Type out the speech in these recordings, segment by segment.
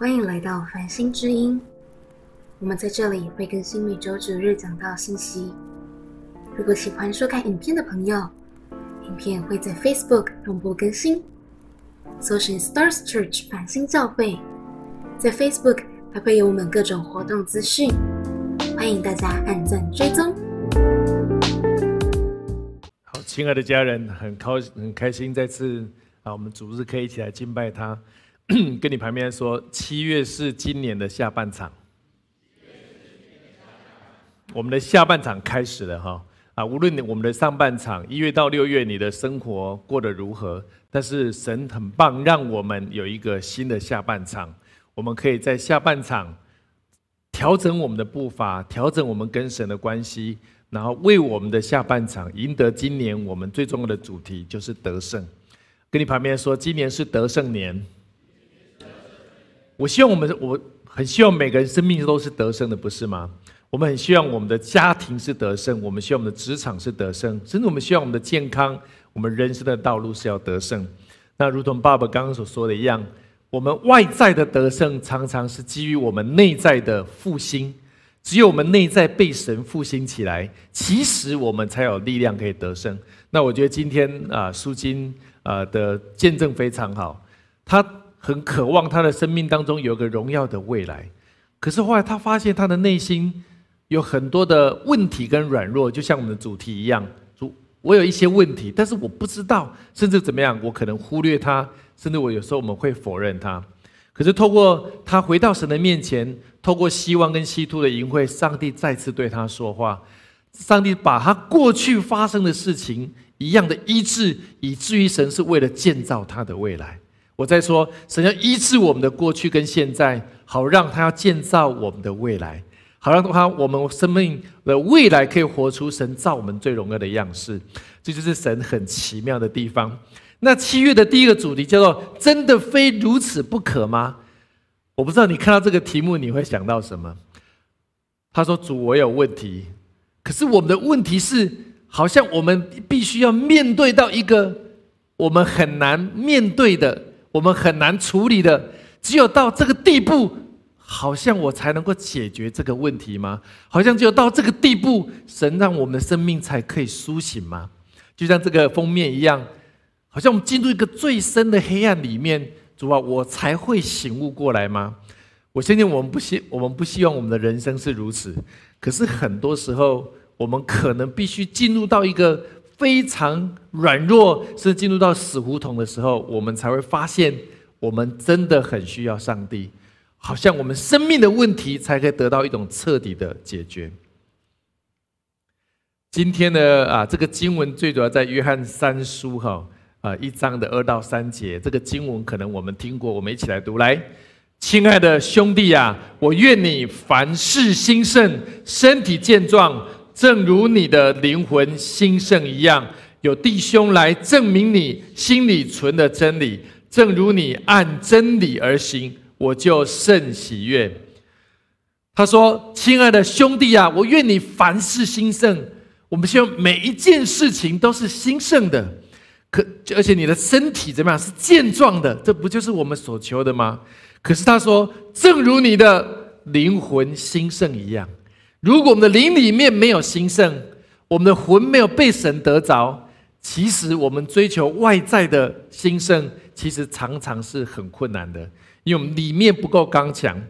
欢迎来到繁星之音。我们在这里会更新每周九日讲到信息。如果喜欢收看影片的朋友，影片会在 Facebook 同步更新，搜寻 Stars Church 繁星教会，在 Facebook 还会有我们各种活动资讯，欢迎大家按赞追踪。好，亲爱的家人，很高很开心再次啊，我们主日可以一起来敬拜他。跟你旁边说，七月是今年的下半场，我们的下半场开始了哈啊！无论你我们的上半场一月到六月，你的生活过得如何，但是神很棒，让我们有一个新的下半场，我们可以在下半场调整我们的步伐，调整我们跟神的关系，然后为我们的下半场赢得今年我们最重要的主题，就是得胜。跟你旁边说，今年是得胜年。我希望我们，我很希望每个人生命都是得胜的，不是吗？我们很希望我们的家庭是得胜，我们希望我们的职场是得胜，甚至我们希望我们的健康，我们人生的道路是要得胜。那如同爸爸刚刚所说的一样，我们外在的得胜常常是基于我们内在的复兴。只有我们内在被神复兴起来，其实我们才有力量可以得胜。那我觉得今天啊，苏金啊的见证非常好，他。很渴望他的生命当中有个荣耀的未来，可是后来他发现他的内心有很多的问题跟软弱，就像我们的主题一样，主，我有一些问题，但是我不知道，甚至怎么样，我可能忽略他，甚至我有时候我们会否认他。可是透过他回到神的面前，透过希望跟希突的淫会，上帝再次对他说话，上帝把他过去发生的事情一样的医治，以至于神是为了建造他的未来。我在说，神要医治我们的过去跟现在，好让他要建造我们的未来，好让他我们生命的未来可以活出神造我们最荣耀的样式。这就是神很奇妙的地方。那七月的第一个主题叫做“真的非如此不可吗？”我不知道你看到这个题目你会想到什么。他说：“主，我有问题，可是我们的问题是，好像我们必须要面对到一个我们很难面对的。”我们很难处理的，只有到这个地步，好像我才能够解决这个问题吗？好像只有到这个地步，神让我们的生命才可以苏醒吗？就像这个封面一样，好像我们进入一个最深的黑暗里面，主啊，我才会醒悟过来吗？我相信我们不希，我们不希望我们的人生是如此。可是很多时候，我们可能必须进入到一个。非常软弱，甚至进入到死胡同的时候，我们才会发现，我们真的很需要上帝，好像我们生命的问题才可以得到一种彻底的解决。今天呢，啊，这个经文最主要在约翰三书哈啊一章的二到三节，这个经文可能我们听过，我们一起来读。来，亲爱的兄弟啊，我愿你凡事兴盛，身体健壮。正如你的灵魂兴盛一样，有弟兄来证明你心里存的真理。正如你按真理而行，我就甚喜悦。他说：“亲爱的兄弟啊，我愿你凡事兴盛。我们希望每一件事情都是兴盛的，可而且你的身体怎么样是健壮的？这不就是我们所求的吗？可是他说，正如你的灵魂兴盛一样。”如果我们的灵里面没有兴盛，我们的魂没有被神得着，其实我们追求外在的兴盛，其实常常是很困难的，因为我们里面不够刚强。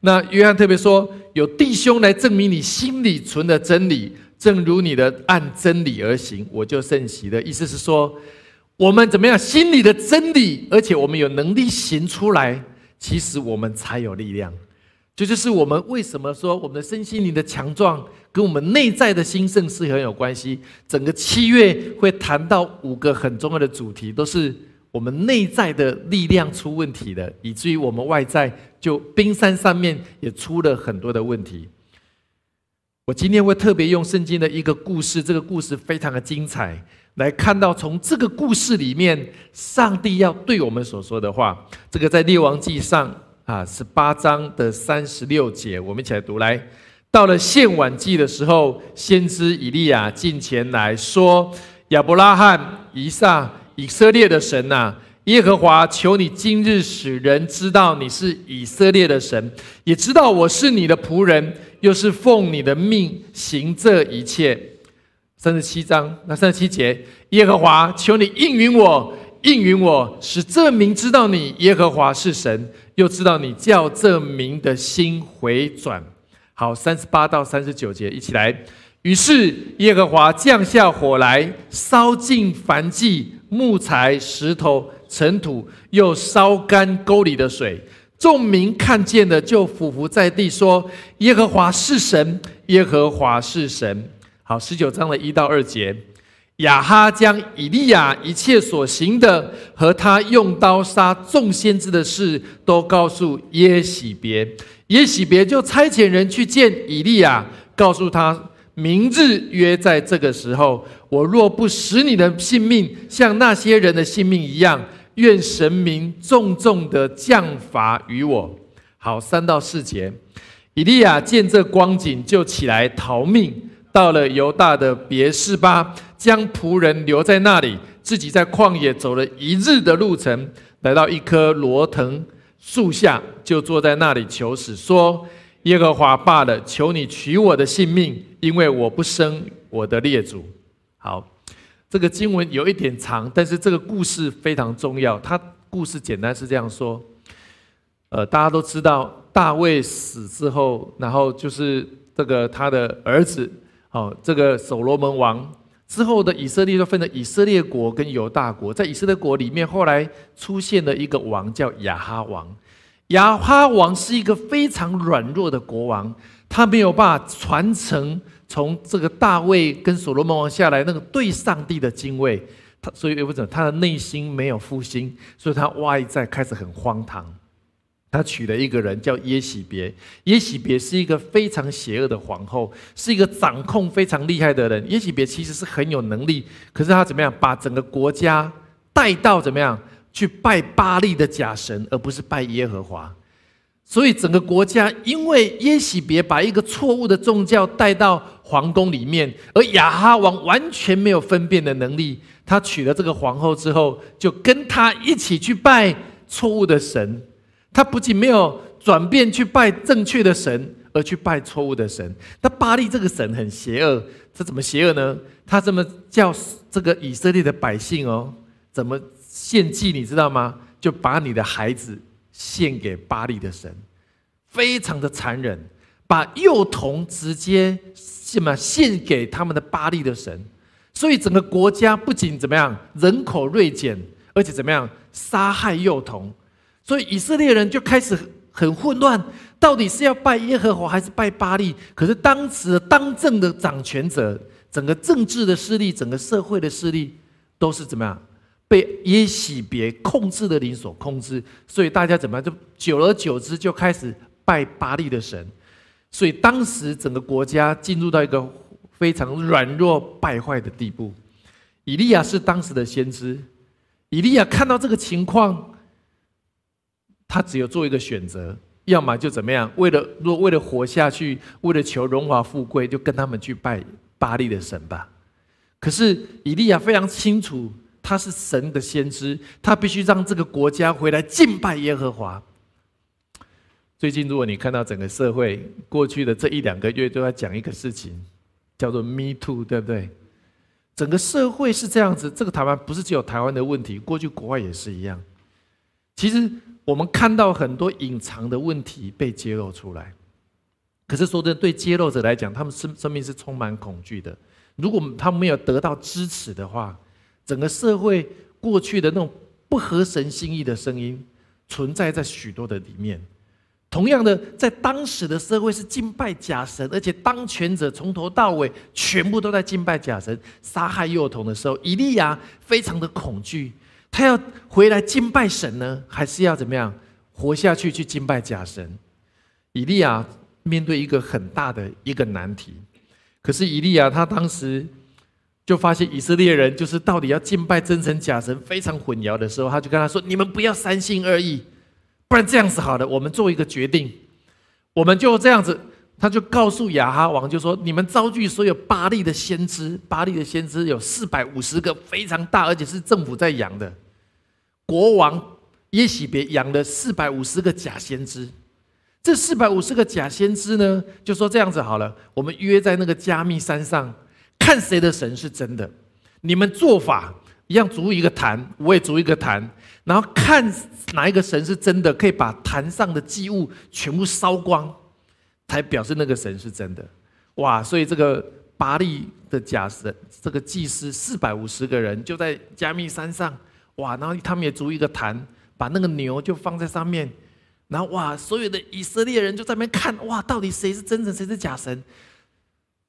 那约翰特别说，有弟兄来证明你心里存的真理，正如你的按真理而行，我就甚喜的意思是说，我们怎么样心里的真理，而且我们有能力行出来，其实我们才有力量。这就是我们为什么说我们的身心灵的强壮跟我们内在的兴盛是很有关系。整个七月会谈到五个很重要的主题，都是我们内在的力量出问题的，以至于我们外在就冰山上面也出了很多的问题。我今天会特别用圣经的一个故事，这个故事非常的精彩，来看到从这个故事里面，上帝要对我们所说的话。这个在列王记上。啊，十八章的三十六节，我们一起来读。来到了献晚祭的时候，先知以利亚进前来说：“亚伯拉罕、以撒、以色列的神呐，耶和华，求你今日使人知道你是以色列的神，也知道我是你的仆人，又是奉你的命行这一切。三十七章那三十七节，耶和华，求你应允我，应允我，使这名知道你耶和华是神，又知道你叫这名的心回转。好，三十八到三十九节，一起来。于是耶和华降下火来，烧尽凡迹、木材、石头、尘土，又烧干沟里的水。众民看见了，就俯伏在地说：“耶和华是神，耶和华是神。”好，十九章的一到二节，亚哈将以利亚一切所行的和他用刀杀众先知的事，都告诉耶喜别。耶喜别就差遣人去见以利亚，告诉他。明日约在这个时候，我若不使你的性命像那些人的性命一样，愿神明重重的降罚于我。好，三到四节，以利亚见这光景，就起来逃命，到了犹大的别是巴，将仆人留在那里，自己在旷野走了一日的路程，来到一棵罗藤树下，就坐在那里求死，说。耶和华罢了，求你取我的性命，因为我不生我的列祖。好，这个经文有一点长，但是这个故事非常重要。它故事简单是这样说：，呃，大家都知道大卫死之后，然后就是这个他的儿子，哦，这个所罗门王之后的以色列就分了以色列国跟犹大国。在以色列国里面，后来出现了一个王叫亚哈王。亚哈王是一个非常软弱的国王，他没有办法传承从这个大卫跟所罗门王下来那个对上帝的敬畏，他所以为什么他的内心没有复兴，所以他外在开始很荒唐。他娶了一个人叫耶喜别，耶喜别是一个非常邪恶的皇后，是一个掌控非常厉害的人。耶喜别其实是很有能力，可是他怎么样把整个国家带到怎么样？去拜巴利的假神，而不是拜耶和华，所以整个国家因为耶喜别把一个错误的宗教带到皇宫里面，而亚哈王完全没有分辨的能力。他娶了这个皇后之后，就跟他一起去拜错误的神。他不仅没有转变去拜正确的神，而去拜错误的神。那巴利这个神很邪恶，他怎么邪恶呢？他这么叫这个以色列的百姓哦，怎么？献祭，你知道吗？就把你的孩子献给巴利的神，非常的残忍，把幼童直接什么献给他们的巴利的神，所以整个国家不仅怎么样人口锐减，而且怎么样杀害幼童，所以以色列人就开始很混乱，到底是要拜耶和华还是拜巴利？可是当时当政的掌权者，整个政治的势力，整个社会的势力，都是怎么样？被耶喜别控制的灵所控制，所以大家怎么样？就久而久之就开始拜巴利的神，所以当时整个国家进入到一个非常软弱败坏的地步。以利亚是当时的先知，以利亚看到这个情况，他只有做一个选择：要么就怎么样？为了若为了活下去，为了求荣华富贵，就跟他们去拜巴利的神吧。可是以利亚非常清楚。他是神的先知，他必须让这个国家回来敬拜耶和华。最近，如果你看到整个社会过去的这一两个月都在讲一个事情，叫做 “Me Too”，对不对？整个社会是这样子。这个台湾不是只有台湾的问题，过去国外也是一样。其实我们看到很多隐藏的问题被揭露出来，可是说的，对揭露者来讲，他们生生命是充满恐惧的。如果他们没有得到支持的话，整个社会过去的那种不合神心意的声音，存在在许多的里面。同样的，在当时的社会是敬拜假神，而且当权者从头到尾全部都在敬拜假神，杀害幼童的时候，以利亚非常的恐惧。他要回来敬拜神呢，还是要怎么样活下去去敬拜假神？以利亚面对一个很大的一个难题。可是以利亚他当时。就发现以色列人就是到底要敬拜真神假神非常混淆的时候，他就跟他说：“你们不要三心二意，不然这样子好了，我们做一个决定，我们就这样子。”他就告诉亚哈王，就说：“你们召集所有巴利的先知，巴利的先知有四百五十个，非常大，而且是政府在养的。国王耶喜别养了四百五十个假先知。这四百五十个假先知呢，就说这样子好了，我们约在那个加密山上，看谁的神是真的。你们做法一样，筑一个坛，我也筑一个坛，然后看哪一个神是真的，可以把坛上的祭物全部烧光，才表示那个神是真的。哇！所以这个巴利的假神，这个祭司四百五十个人就在加密山上，哇！然后他们也筑一个坛，把那个牛就放在上面。然后哇，所有的以色列人就在那边看哇，到底谁是真神，谁是假神？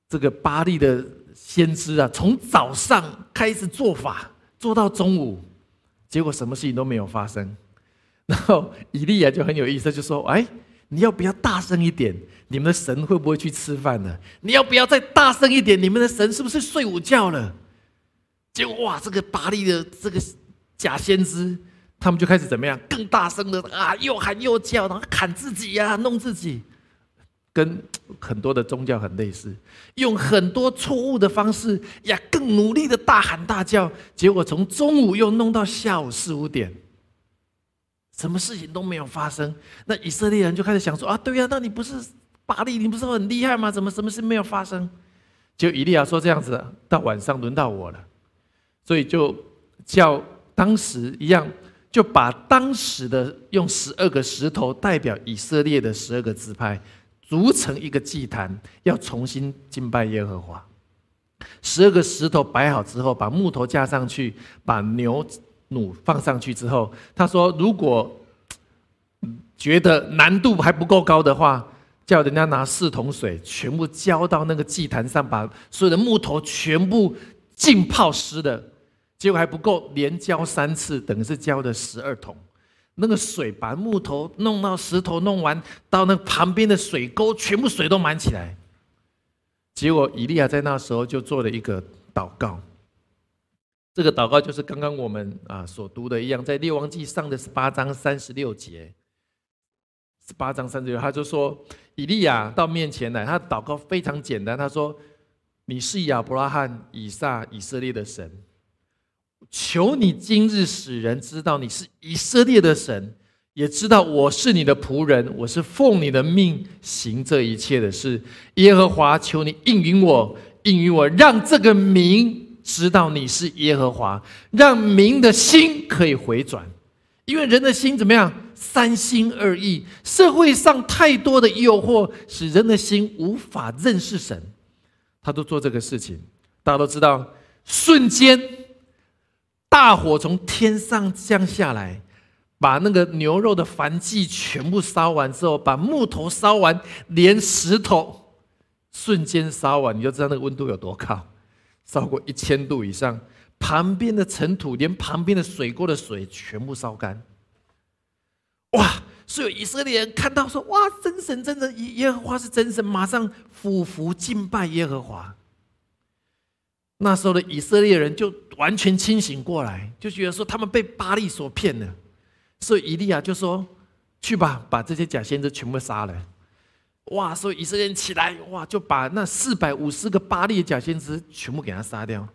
这个巴利的先知啊，从早上开始做法，做到中午，结果什么事情都没有发生。然后以利亚就很有意思，就说：“哎，你要不要大声一点？你们的神会不会去吃饭呢？你要不要再大声一点？你们的神是不是睡午觉了？”结果哇，这个巴利的这个假先知。他们就开始怎么样？更大声的啊，又喊又叫，然后砍自己呀，弄自己，跟很多的宗教很类似，用很多错误的方式呀，更努力的大喊大叫，结果从中午又弄到下午四五点，什么事情都没有发生。那以色列人就开始想说啊，对呀，那你不是巴利，你不是很厉害吗？怎么什么事没有发生？就以利亚说这样子，到晚上轮到我了，所以就叫当时一样。就把当时的用十二个石头代表以色列的十二个支派组成一个祭坛，要重新敬拜耶和华。十二个石头摆好之后，把木头架上去，把牛弩放上去之后，他说：“如果觉得难度还不够高的话，叫人家拿四桶水，全部浇到那个祭坛上，把所有的木头全部浸泡湿的。”结果还不够，连浇三次，等于是浇了十二桶。那个水把木头弄到石头弄完，到那旁边的水沟，全部水都满起来。结果以利亚在那时候就做了一个祷告。这个祷告就是刚刚我们啊所读的一样，在列王记上的十八章三十六节，十八章三十六，他就说以利亚到面前来，他祷告非常简单，他说：“你是亚伯拉罕、以撒、以色列的神。”求你今日使人知道你是以色列的神，也知道我是你的仆人，我是奉你的命行这一切的事。耶和华，求你应允我，应允我，让这个名知道你是耶和华，让民的心可以回转。因为人的心怎么样？三心二意，社会上太多的诱惑，使人的心无法认识神。他都做这个事情，大家都知道，瞬间。大火从天上降下来，把那个牛肉的燔祭全部烧完之后，把木头烧完，连石头瞬间烧完，你就知道那个温度有多高，烧过一千度以上。旁边的尘土，连旁边的水沟的水全部烧干。哇！所有以色列人看到说：“哇，真神，真神，耶和华是真神！”马上俯伏敬拜耶和华。那时候的以色列人就完全清醒过来，就觉得说他们被巴利所骗了，所以以利亚就说：“去吧，把这些假先知全部杀了。”哇！所以以色列人起来，哇，就把那四百五十个巴利假先知全部给他杀掉。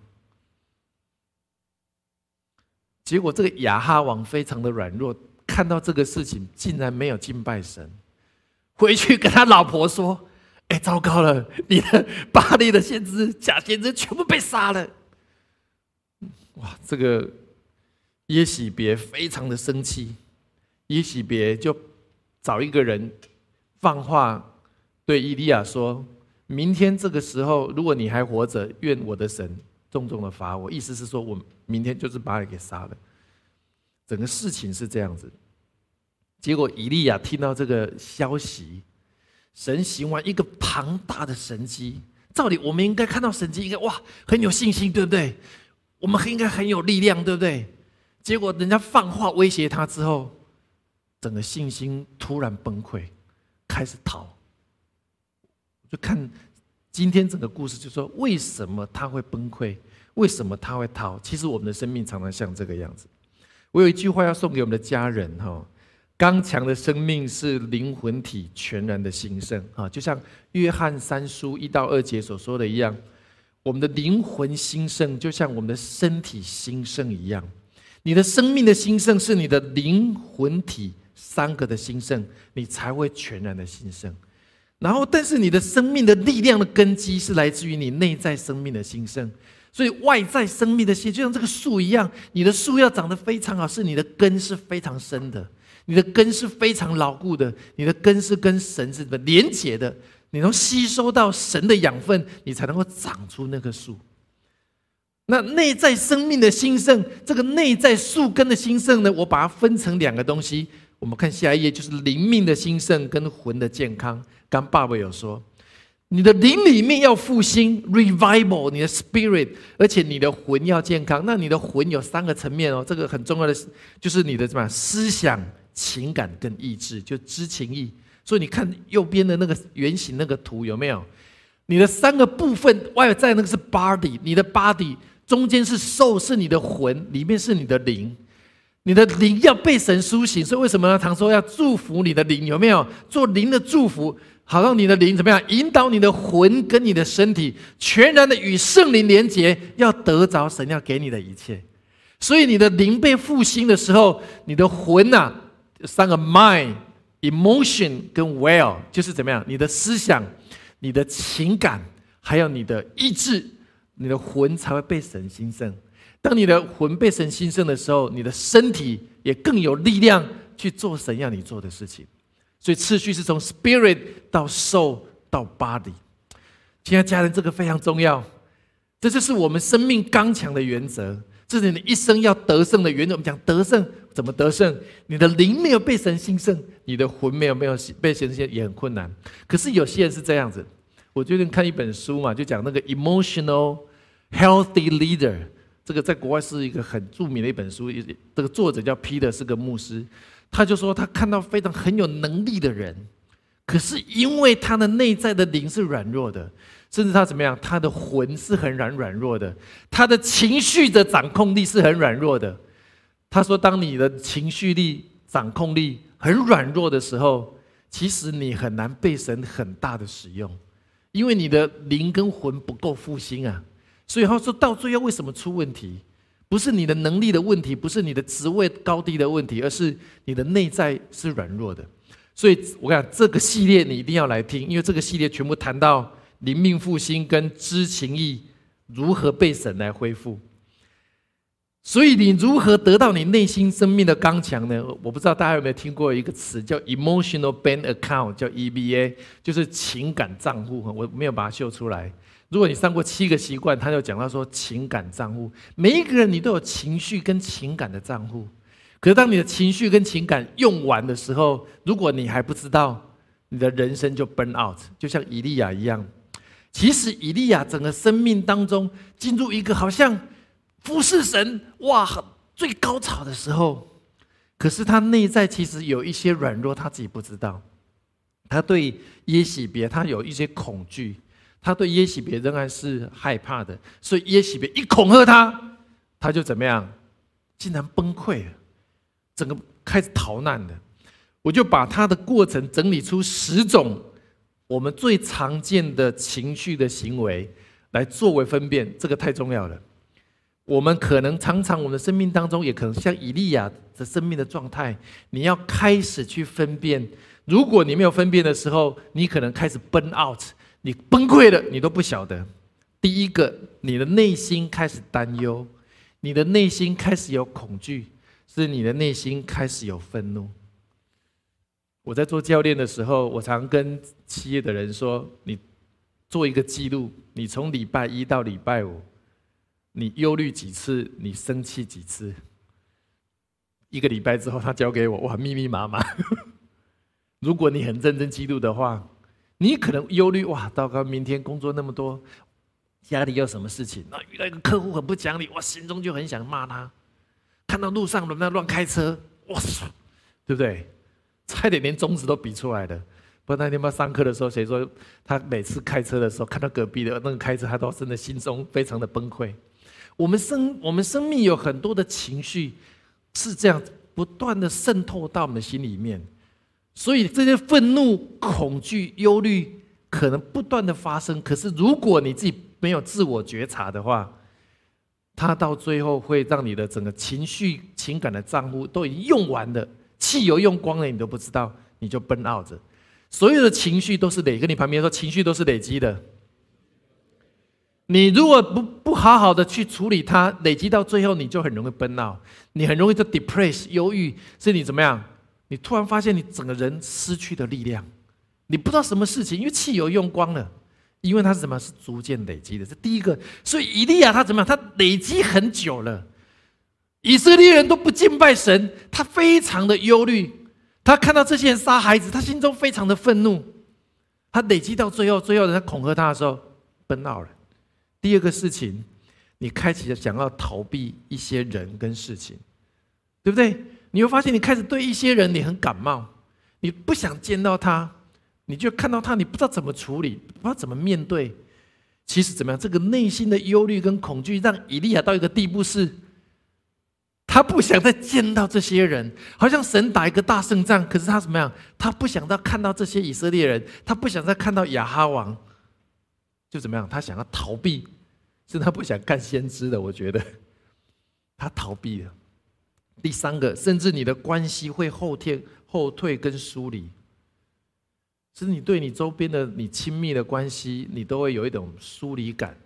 结果这个亚哈王非常的软弱，看到这个事情，竟然没有敬拜神，回去跟他老婆说。哎，糟糕了！你的巴黎的先知、假先知全部被杀了。哇，这个耶喜别非常的生气，耶喜别就找一个人放话对伊利亚说：“明天这个时候，如果你还活着，愿我的神重重的罚我。”意思是说我明天就是把你给杀了。整个事情是这样子。结果伊利亚听到这个消息。神行完一个庞大的神迹，照理我们应该看到神迹，应该哇很有信心，对不对？我们应该很有力量，对不对？结果人家放话威胁他之后，整个信心突然崩溃，开始逃。看今天整个故事，就说为什么他会崩溃？为什么他会逃？其实我们的生命常常像这个样子。我有一句话要送给我们的家人哈。刚强的生命是灵魂体全然的兴盛啊，就像约翰三书一到二节所说的一样，我们的灵魂兴盛就像我们的身体兴盛一样。你的生命的兴盛是你的灵魂体三个的兴盛，你才会全然的兴盛。然后，但是你的生命的力量的根基是来自于你内在生命的兴盛。所以外在生命的兴，就像这个树一样，你的树要长得非常好，是你的根是非常深的，你的根是非常牢固的，你的根是跟神是连结的，你能吸收到神的养分，你才能够长出那棵树。那内在生命的兴盛，这个内在树根的兴盛呢？我把它分成两个东西。我们看下一页，就是灵命的兴盛跟魂的健康。刚爸爸有说。你的灵里面要复兴，revival，你的 spirit，而且你的魂要健康。那你的魂有三个层面哦，这个很重要的，就是你的什么思想、情感跟意志，就知情意。所以你看右边的那个圆形那个图有没有？你的三个部分，外在那个是 body，你的 body 中间是 soul，是你的魂，里面是你的灵。你的灵要被神苏醒，所以为什么呢？常说要祝福你的灵，有没有做灵的祝福？好让你的灵怎么样？引导你的魂跟你的身体全然的与圣灵连结，要得着神要给你的一切。所以你的灵被复兴的时候，你的魂呐，三个 mind、emotion 跟 will，就是怎么样？你的思想、你的情感，还有你的意志，你的魂才会被神兴盛。当你的魂被神兴盛的时候，你的身体也更有力量去做神要你做的事情。所以次序是从 spirit 到 soul 到 body。亲爱家人，这个非常重要。这就是我们生命刚强的原则，这是你一生要得胜的原则。我们讲得胜怎么得胜？你的灵没有被神兴盛，你的魂没有没有被神兴也很困难。可是有些人是这样子。我最近看一本书嘛，就讲那个 emotional healthy leader。这个在国外是一个很著名的一本书，这个作者叫 P 的是个牧师。他就说，他看到非常很有能力的人，可是因为他的内在的灵是软弱的，甚至他怎么样，他的魂是很软软弱的，他的情绪的掌控力是很软弱的。他说，当你的情绪力、掌控力很软弱的时候，其实你很难被神很大的使用，因为你的灵跟魂不够复兴啊。所以他说到最后为什么出问题？不是你的能力的问题，不是你的职位高低的问题，而是你的内在是软弱的。所以我讲这个系列你一定要来听，因为这个系列全部谈到灵命复兴跟知情意如何被神来恢复。所以你如何得到你内心生命的刚强呢？我不知道大家有没有听过一个词叫 emotional bank account，叫 EBA，就是情感账户。我没有把它秀出来。如果你上过七个习惯，他就讲到说情感账户，每一个人你都有情绪跟情感的账户。可是当你的情绪跟情感用完的时候，如果你还不知道，你的人生就 burn out，就像以利亚一样。其实以利亚整个生命当中进入一个好像服侍神哇最高潮的时候，可是他内在其实有一些软弱，他自己不知道。他对耶喜别，他有一些恐惧。他对耶喜别仍然是害怕的，所以耶喜别一恐吓他，他就怎么样？竟然崩溃了，整个开始逃难的。我就把他的过程整理出十种我们最常见的情绪的行为来作为分辨，这个太重要了。我们可能常常我们的生命当中，也可能像以利亚的生命的状态，你要开始去分辨。如果你没有分辨的时候，你可能开始 burn out。你崩溃了，你都不晓得。第一个，你的内心开始担忧，你的内心开始有恐惧，是你的内心开始有愤怒。我在做教练的时候，我常跟企业的人说：“你做一个记录，你从礼拜一到礼拜五，你忧虑几次，你生气几次。”一个礼拜之后，他交给我，哇，密密麻麻。如果你很认真记录的话。你可能忧虑哇，糟糕！明天工作那么多，家里有什么事情？那遇到一个客户很不讲理，我心中就很想骂他。看到路上人在乱开车，哇塞，对不对？差点连中指都比出来的。不过那天嘛上课的时候，谁说他每次开车的时候看到隔壁的那个开车，他都真的心中非常的崩溃。我们生我们生命有很多的情绪是这样不断的渗透到我们的心里面。所以这些愤怒、恐惧、忧虑可能不断的发生。可是如果你自己没有自我觉察的话，它到最后会让你的整个情绪、情感的账户都已经用完了，汽油用光了，你都不知道，你就奔傲着。所有的情绪都是累，跟你旁边说，情绪都是累积的。你如果不不好好的去处理它，累积到最后，你就很容易奔闹，你很容易就 depress 忧郁，是你怎么样？你突然发现你整个人失去的力量，你不知道什么事情，因为汽油用光了，因为它是什么？是逐渐累积的。这第一个，所以以利亚他怎么样？他累积很久了，以色列人都不敬拜神，他非常的忧虑，他看到这些人杀孩子，他心中非常的愤怒，他累积到最后，最后人家恐吓他的时候，奔傲了。第二个事情，你开启了想要逃避一些人跟事情，对不对？你会发现，你开始对一些人你很感冒，你不想见到他，你就看到他，你不知道怎么处理，不知道怎么面对。其实怎么样？这个内心的忧虑跟恐惧，让以利亚到一个地步，是他不想再见到这些人，好像神打一个大胜仗，可是他怎么样？他不想再看到这些以色列人，他不想再看到亚哈王，就怎么样？他想要逃避。是他不想干先知的，我觉得他逃避了。第三个，甚至你的关系会后天、后退跟疏离，是你对你周边的你亲密的关系，你都会有一种疏离感，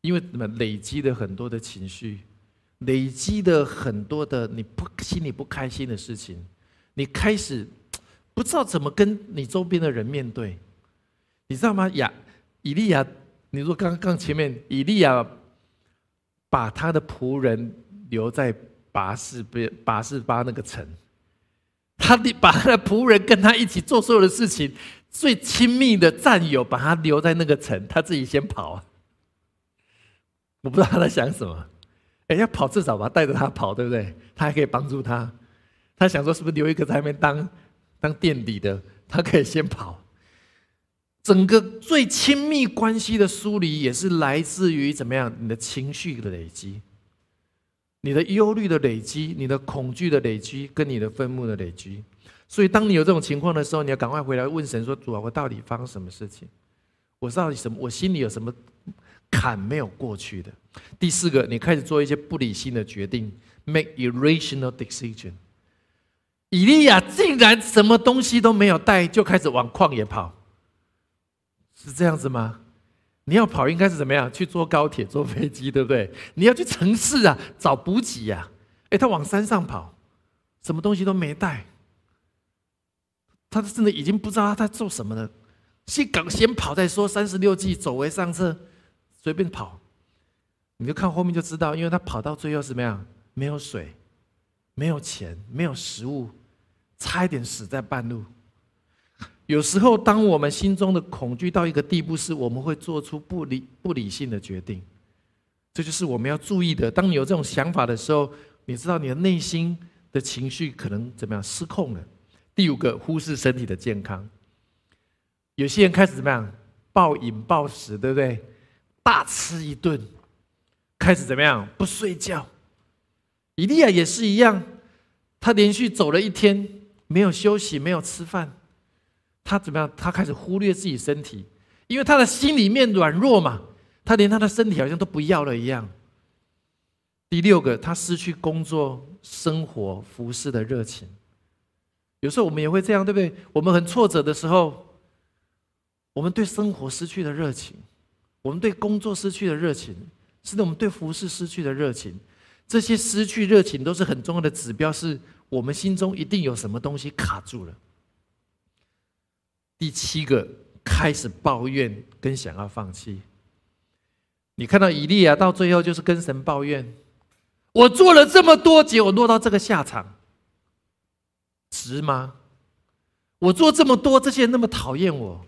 因为什么？累积的很多的情绪，累积的很多的你不心里不开心的事情，你开始不知道怎么跟你周边的人面对，你知道吗？亚以利亚。你说刚刚前面以利亚把他的仆人留在拔示边拔示巴那个城，他的把他的仆人跟他一起做所有的事情，最亲密的战友把他留在那个城，他自己先跑。我不知道他在想什么，哎，要跑至少把他带着他跑，对不对？他还可以帮助他。他想说是不是留一个在那边当当垫底的，他可以先跑。整个最亲密关系的疏离，也是来自于怎么样？你的情绪的累积，你的忧虑的累积，你的恐惧的累积，跟你的愤怒的累积。所以，当你有这种情况的时候，你要赶快回来问神说：“主啊，我到底发生什么事情？我到底什么？我心里有什么坎没有过去的？”第四个，你开始做一些不理性的决定，make irrational decision。以利亚竟然什么东西都没有带，就开始往旷野跑。是这样子吗？你要跑应该是怎么样？去坐高铁、坐飞机，对不对？你要去城市啊，找补给呀。哎，他往山上跑，什么东西都没带，他真的已经不知道他在做什么了。先赶先跑再说，三十六计，走为上策，随便跑。你就看后面就知道，因为他跑到最后怎么样？没有水，没有钱，没有食物，差一点死在半路。有时候，当我们心中的恐惧到一个地步，是我们会做出不理不理性的决定。这就是我们要注意的。当你有这种想法的时候，你知道你的内心的情绪可能怎么样失控了。第五个，忽视身体的健康。有些人开始怎么样暴饮暴食，对不对？大吃一顿，开始怎么样不睡觉。以利亚也是一样，他连续走了一天，没有休息，没有吃饭。他怎么样？他开始忽略自己身体，因为他的心里面软弱嘛，他连他的身体好像都不要了一样。第六个，他失去工作、生活、服饰的热情。有时候我们也会这样，对不对？我们很挫折的时候，我们对生活失去了热情，我们对工作失去了热情，甚至我们对服饰失去了热情。这些失去热情都是很重要的指标，是我们心中一定有什么东西卡住了。第七个开始抱怨跟想要放弃。你看到以利亚到最后就是跟神抱怨：“我做了这么多，结果落到这个下场，值吗？我做这么多，这些人那么讨厌我，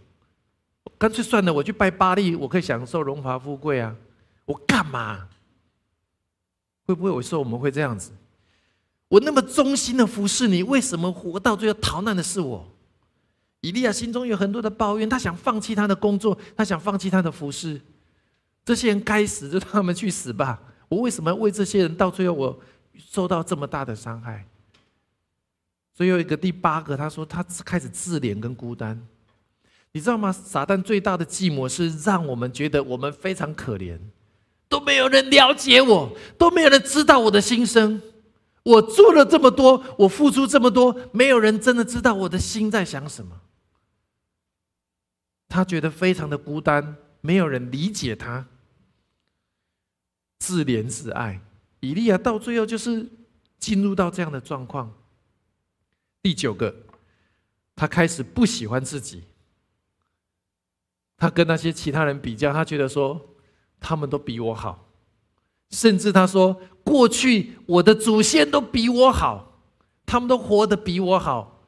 干脆算了，我去拜巴利，我可以享受荣华富贵啊！我干嘛？会不会我说我们会这样子？我那么忠心的服侍你，为什么活到最后逃难的是我？”以利亚心中有很多的抱怨，他想放弃他的工作，他想放弃他的服饰。这些人该死，就让他们去死吧！我为什么为这些人到最后我受到这么大的伤害？最后一个第八个，他说他开始自怜跟孤单。你知道吗？撒旦最大的计谋是让我们觉得我们非常可怜，都没有人了解我，都没有人知道我的心声。我做了这么多，我付出这么多，没有人真的知道我的心在想什么。他觉得非常的孤单，没有人理解他。自怜自爱，以利亚到最后就是进入到这样的状况。第九个，他开始不喜欢自己。他跟那些其他人比较，他觉得说他们都比我好。甚至他说：“过去我的祖先都比我好，他们都活得比我好。”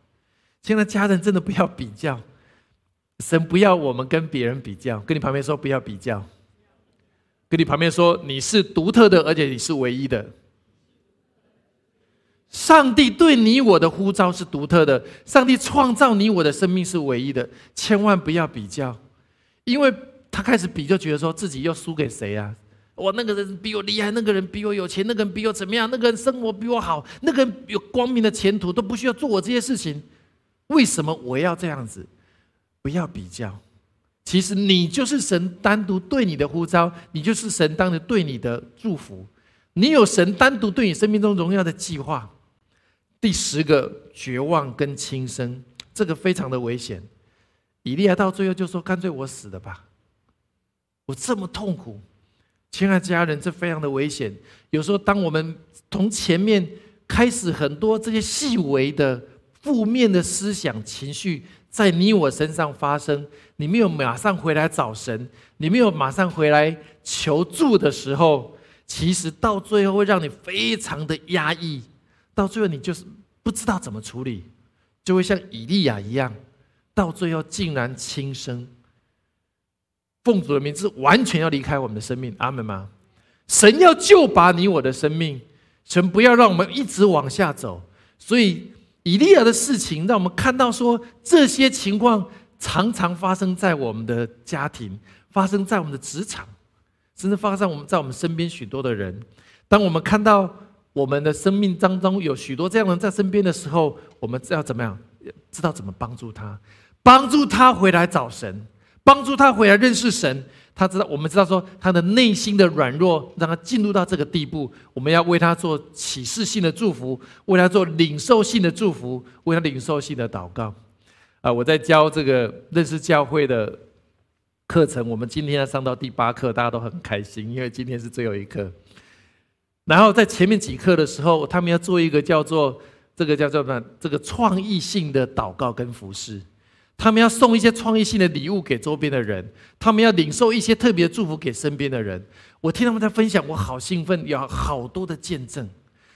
现在家人真的不要比较，神不要我们跟别人比较。跟你旁边说不要比较，跟你旁边说你是独特的，而且你是唯一的。上帝对你我的呼召是独特的，上帝创造你我的生命是唯一的，千万不要比较，因为他开始比就觉得说自己又输给谁啊？我那个人比我厉害，那个人比我有钱，那个人比我怎么样？那个人生活比我好，那个人有光明的前途，都不需要做我这些事情。为什么我要这样子？不要比较。其实你就是神单独对你的呼召，你就是神当着对你的祝福。你有神单独对你生命中荣耀的计划。第十个绝望跟轻生，这个非常的危险。以利亚到最后就说：“干脆我死了吧，我这么痛苦。”亲爱的家人，这非常的危险。有时候，当我们从前面开始，很多这些细微的负面的思想、情绪在你我身上发生，你没有马上回来找神，你没有马上回来求助的时候，其实到最后会让你非常的压抑，到最后你就是不知道怎么处理，就会像以利亚一样，到最后竟然轻生。奉主的名字，完全要离开我们的生命，阿门吗？神要救拔你我的生命，神不要让我们一直往下走。所以以利亚的事情，让我们看到说，这些情况常常发生在我们的家庭，发生在我们的职场，甚至发生我们在我们身边许多的人。当我们看到我们的生命当中有许多这样的人在身边的时候，我们要怎么样？知道怎么帮助他，帮助他回来找神。帮助他回来认识神，他知道我们知道说他的内心的软弱，让他进入到这个地步。我们要为他做启示性的祝福，为他做领受性的祝福，为他领受性的祷告。啊，我在教这个认识教会的课程，我们今天要上到第八课，大家都很开心，因为今天是最后一课。然后在前面几课的时候，他们要做一个叫做这个叫做什么？这个创意性的祷告跟服饰。他们要送一些创意性的礼物给周边的人，他们要领受一些特别祝福给身边的人。我听他们在分享，我好兴奋，有好多的见证。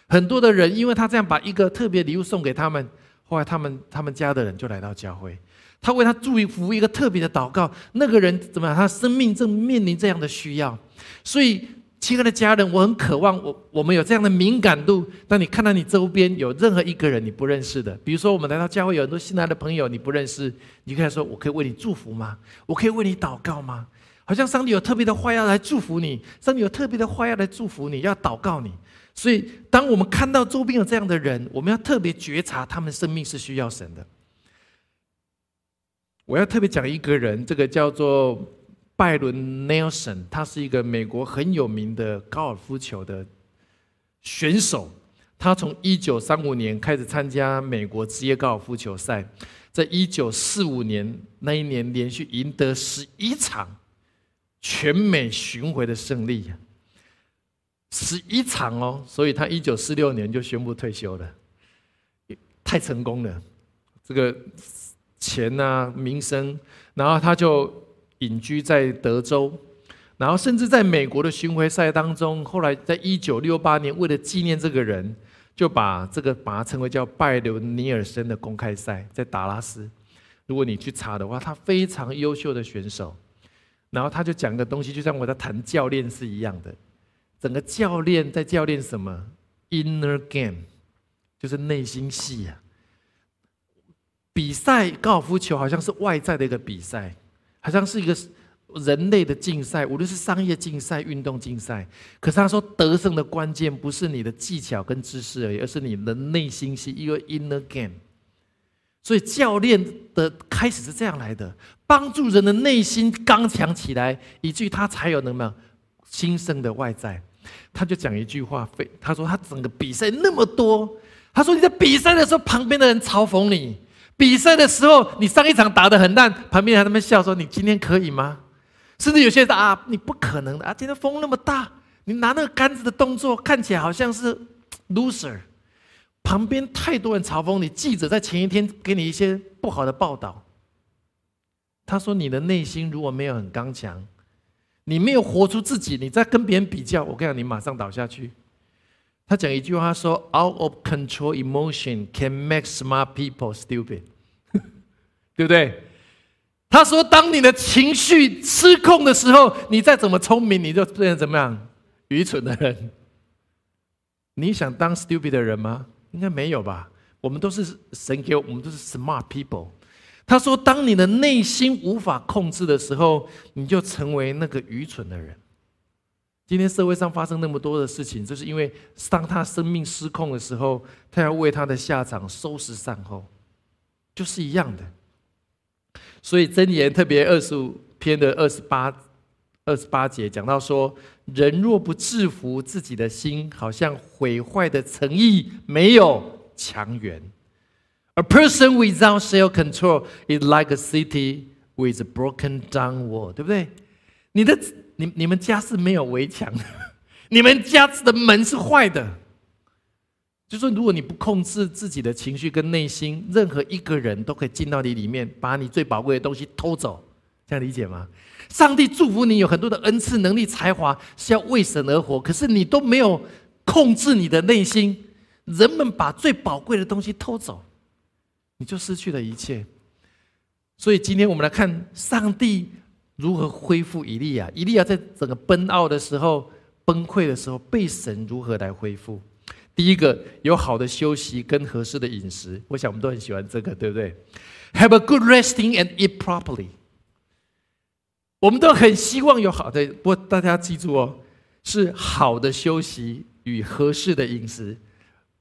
很多的人因为他这样把一个特别礼物送给他们，后来他们他们家的人就来到教会，他为他祝福一个特别的祷告。那个人怎么样？他生命正面临这样的需要，所以。亲爱的家人，我很渴望我我们有这样的敏感度。当你看到你周边有任何一个人你不认识的，比如说我们来到教会有很多新来的朋友你不认识，你可以说：“我可以为你祝福吗？我可以为你祷告吗？”好像上帝有特别的话要来祝福你，上帝有特别的话要来祝福你，要祷告你。所以，当我们看到周边有这样的人，我们要特别觉察他们生命是需要神的。我要特别讲一个人，这个叫做。拜伦· Nelson，他是一个美国很有名的高尔夫球的选手。他从一九三五年开始参加美国职业高尔夫球赛，在一九四五年那一年连续赢得十一场全美巡回的胜利，十一场哦。所以他一九四六年就宣布退休了，太成功了，这个钱啊名声，然后他就。隐居在德州，然后甚至在美国的巡回赛当中，后来在一九六八年，为了纪念这个人，就把这个把它称为叫拜伦尼尔森的公开赛，在达拉斯。如果你去查的话，他非常优秀的选手。然后他就讲个东西，就像我在谈教练是一样的，整个教练在教练什么？Inner game，就是内心戏啊。比赛高尔夫球好像是外在的一个比赛。好像是一个人类的竞赛，无论是商业竞赛、运动竞赛。可是他说，得胜的关键不是你的技巧跟知识而已，而是你的内心是，一个 inner game。所以教练的开始是这样来的，帮助人的内心刚强起来，以至于他才有那么新生的外在。他就讲一句话，非他说他整个比赛那么多，他说你在比赛的时候，旁边的人嘲讽你；比赛的时候，你上一场打得很烂，旁边人在那边笑说你今天可以吗？甚至有些人啊，你不可能的啊，今天风那么大，你拿那个杆子的动作看起来好像是 loser。旁边太多人嘲讽你，记者在前一天给你一些不好的报道。他说你的内心如果没有很刚强。你没有活出自己，你在跟别人比较，我跟你讲，你马上倒下去。他讲一句话说：“Out of control emotion can make smart people stupid。”对不对？他说，当你的情绪失控的时候，你再怎么聪明，你就变成怎么样？愚蠢的人。你想当 stupid 的人吗？应该没有吧？我们都是神给我们都是 smart people。他说：“当你的内心无法控制的时候，你就成为那个愚蠢的人。今天社会上发生那么多的事情，就是因为当他生命失控的时候，他要为他的下场收拾善后，就是一样的。所以箴言特别二十五篇的二十八二十八节讲到说：人若不制服自己的心，好像毁坏的诚意没有强援。” A person without self-control is like a city with a broken down wall，对不对？你的你你们家是没有围墙的，你们家的门是坏的。就说如果你不控制自己的情绪跟内心，任何一个人都可以进到你里面，把你最宝贵的东西偷走。这样理解吗？上帝祝福你有很多的恩赐、能力、才华，是要为神而活。可是你都没有控制你的内心，人们把最宝贵的东西偷走。你就失去了一切，所以今天我们来看上帝如何恢复以利亚。以利亚在整个奔奥的时候、崩溃的时候，被神如何来恢复？第一个，有好的休息跟合适的饮食。我想我们都很喜欢这个，对不对？Have a good resting and eat properly。我们都很希望有好的，不过大家记住哦，是好的休息与合适的饮食，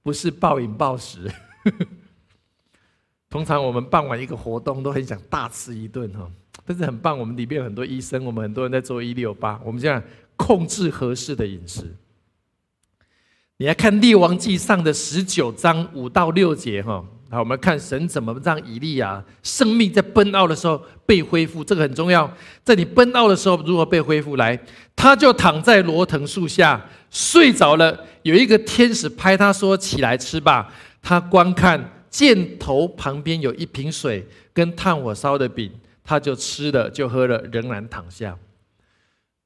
不是暴饮暴食。通常我们办完一个活动都很想大吃一顿哈，但是很棒，我们里面有很多医生，我们很多人在做一六八，我们这样控制合适的饮食。你来看《列王记》上的十九章五到六节哈，好，我们看神怎么让以利亚生命在奔奥的时候被恢复，这个很重要。在你奔奥的时候如何被恢复？来，他就躺在罗藤树下睡着了，有一个天使拍他说：“起来吃吧。”他观看。箭头旁边有一瓶水跟炭火烧的饼，他就吃了就喝了，仍然躺下。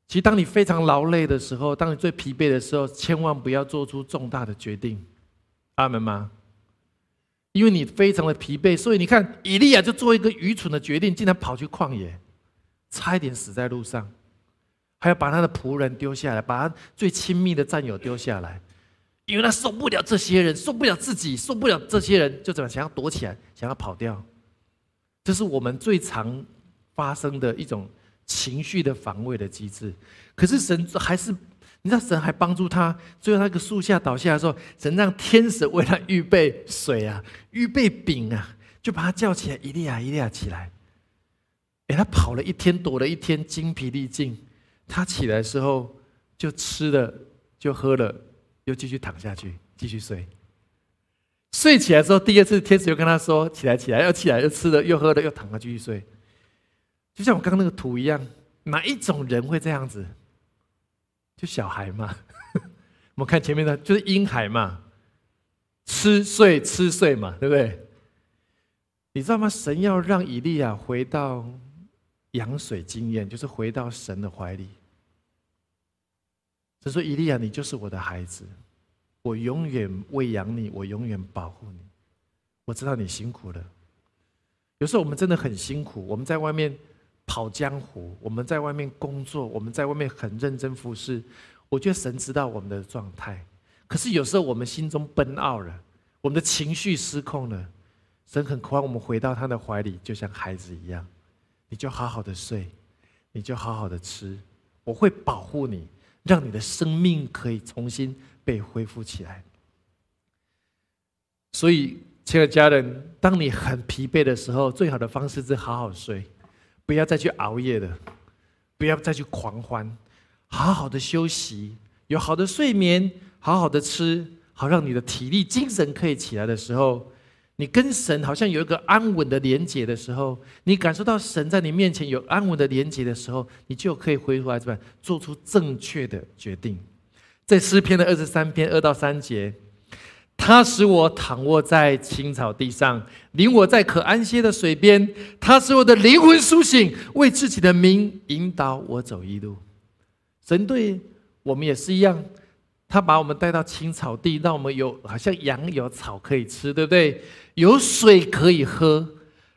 其实，当你非常劳累的时候，当你最疲惫的时候，千万不要做出重大的决定。阿门吗？因为你非常的疲惫，所以你看，以利亚就做一个愚蠢的决定，竟然跑去旷野，差一点死在路上，还要把他的仆人丢下来，把他最亲密的战友丢下来。因为他受不了这些人，受不了自己，受不了这些人，就怎么想要躲起来，想要跑掉。这是我们最常发生的一种情绪的防卫的机制。可是神还是，你知道神还帮助他，最后那个树下倒下的时候，神让天使为他预备水啊，预备饼啊，就把他叫起来，一粒啊一粒啊起来。哎，他跑了一天，躲了一天，精疲力尽。他起来的时候，就吃了，就喝了。又继续躺下去，继续睡。睡起来之后，第二次天使又跟他说：“起来，起来，要起来，又吃了，又喝了，又躺下继续睡。”就像我刚刚那个图一样，哪一种人会这样子？就小孩嘛。我们看前面的，就是婴孩嘛，吃睡吃睡嘛，对不对？你知道吗？神要让以利亚回到羊水经验，就是回到神的怀里。他说：“以利亚，你就是我的孩子，我永远喂养你，我永远保护你。我知道你辛苦了，有时候我们真的很辛苦。我们在外面跑江湖，我们在外面工作，我们在外面很认真服侍。我觉得神知道我们的状态，可是有时候我们心中奔傲了，我们的情绪失控了。神很渴望我们回到他的怀里，就像孩子一样。你就好好的睡，你就好好的吃，我会保护你。”让你的生命可以重新被恢复起来。所以，亲爱的家人，当你很疲惫的时候，最好的方式是好好睡，不要再去熬夜了，不要再去狂欢，好好的休息，有好的睡眠，好好的吃，好让你的体力、精神可以起来的时候，你跟神好像有一个安稳的连接的时候，你感受到神在你面前有安稳的连接的时候，你就可以回过来怎么做出正确的决定。在诗篇的二十三篇二到三节。他使我躺卧在青草地上，领我在可安歇的水边。他使我的灵魂苏醒，为自己的名引导我走一路。神对我们也是一样，他把我们带到青草地，让我们有好像羊有草可以吃，对不对？有水可以喝，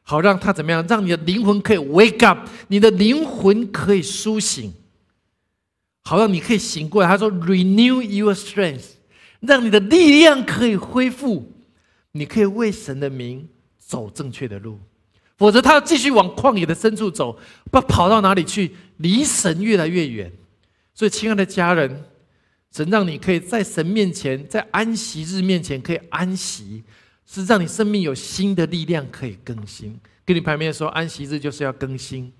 好让他怎么样？让你的灵魂可以 wake up，你的灵魂可以苏醒，好让你可以醒过来。他说：“Renew your strength。”让你的力量可以恢复，你可以为神的名走正确的路，否则他要继续往旷野的深处走，不跑到哪里去，离神越来越远。所以，亲爱的家人，神让你可以在神面前，在安息日面前可以安息，是让你生命有新的力量可以更新。跟你旁边说，安息日就是要更新，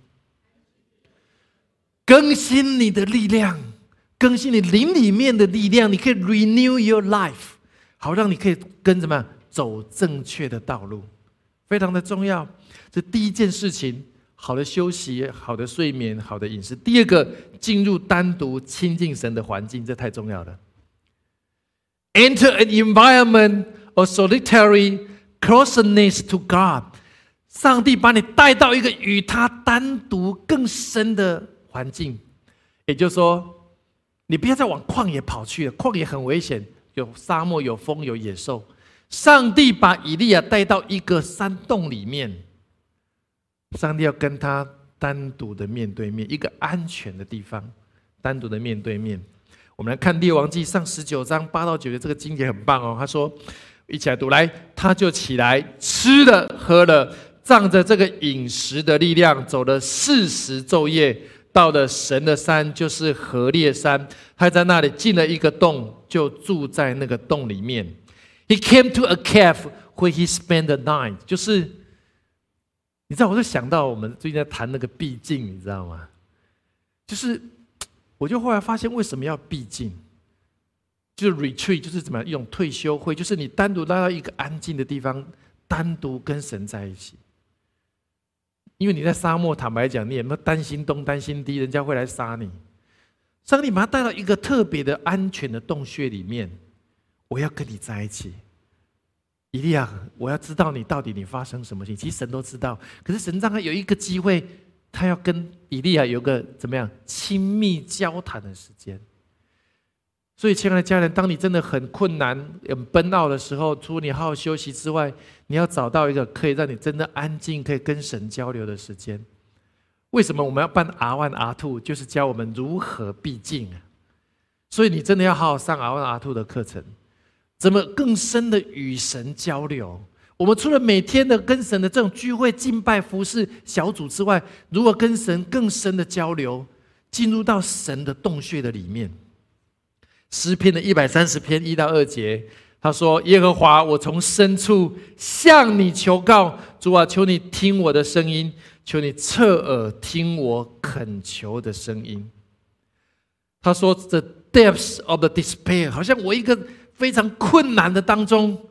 更新你的力量。更新你灵里面的力量，你可以 renew your life，好让你可以跟怎么样走正确的道路，非常的重要。这第一件事情，好的休息、好的睡眠、好的饮食。第二个，进入单独亲近神的环境，这太重要了。Enter an environment of solitary closeness to God，上帝把你带到一个与他单独更深的环境，也就是说。你不要再往旷野跑去了，旷野很危险，有沙漠，有风，有野兽。上帝把以利亚带到一个山洞里面，上帝要跟他单独的面对面，一个安全的地方，单独的面对面。我们来看列王记上十九章八到九节，这个经节很棒哦。他说：“一起来读，来，他就起来吃了喝了，仗着这个饮食的力量，走了四十昼夜。”到了神的山，就是河烈山，他在那里进了一个洞，就住在那个洞里面。He came to a cave where he spent the night。就是，你知道，我就想到我们最近在谈那个闭境，你知道吗？就是，我就后来发现为什么要闭境，就是 retreat，就是怎么样一种退休会，就是你单独来到一个安静的地方，单独跟神在一起。因为你在沙漠，坦白讲，你也没担心东担心西，人家会来杀你？上帝把他带到一个特别的安全的洞穴里面，我要跟你在一起，以利亚，我要知道你到底你发生什么事情。其实神都知道，可是神让他有一个机会，他要跟以利亚有个怎么样亲密交谈的时间。所以，亲爱的家人，当你真的很困难、很奔闹的时候，除了你好好休息之外，你要找到一个可以让你真的安静、可以跟神交流的时间。为什么我们要办 R One、R Two？就是教我们如何闭静啊！所以，你真的要好好上 R One、R Two 的课程，怎么更深的与神交流？我们除了每天的跟神的这种聚会、敬拜、服侍小组之外，如何跟神更深的交流，进入到神的洞穴的里面？诗篇的一百三十篇一到二节，他说：“耶和华，我从深处向你求告，主啊，求你听我的声音，求你侧耳听我恳求的声音。”他说：“The depths of the despair，好像我一个非常困难的当中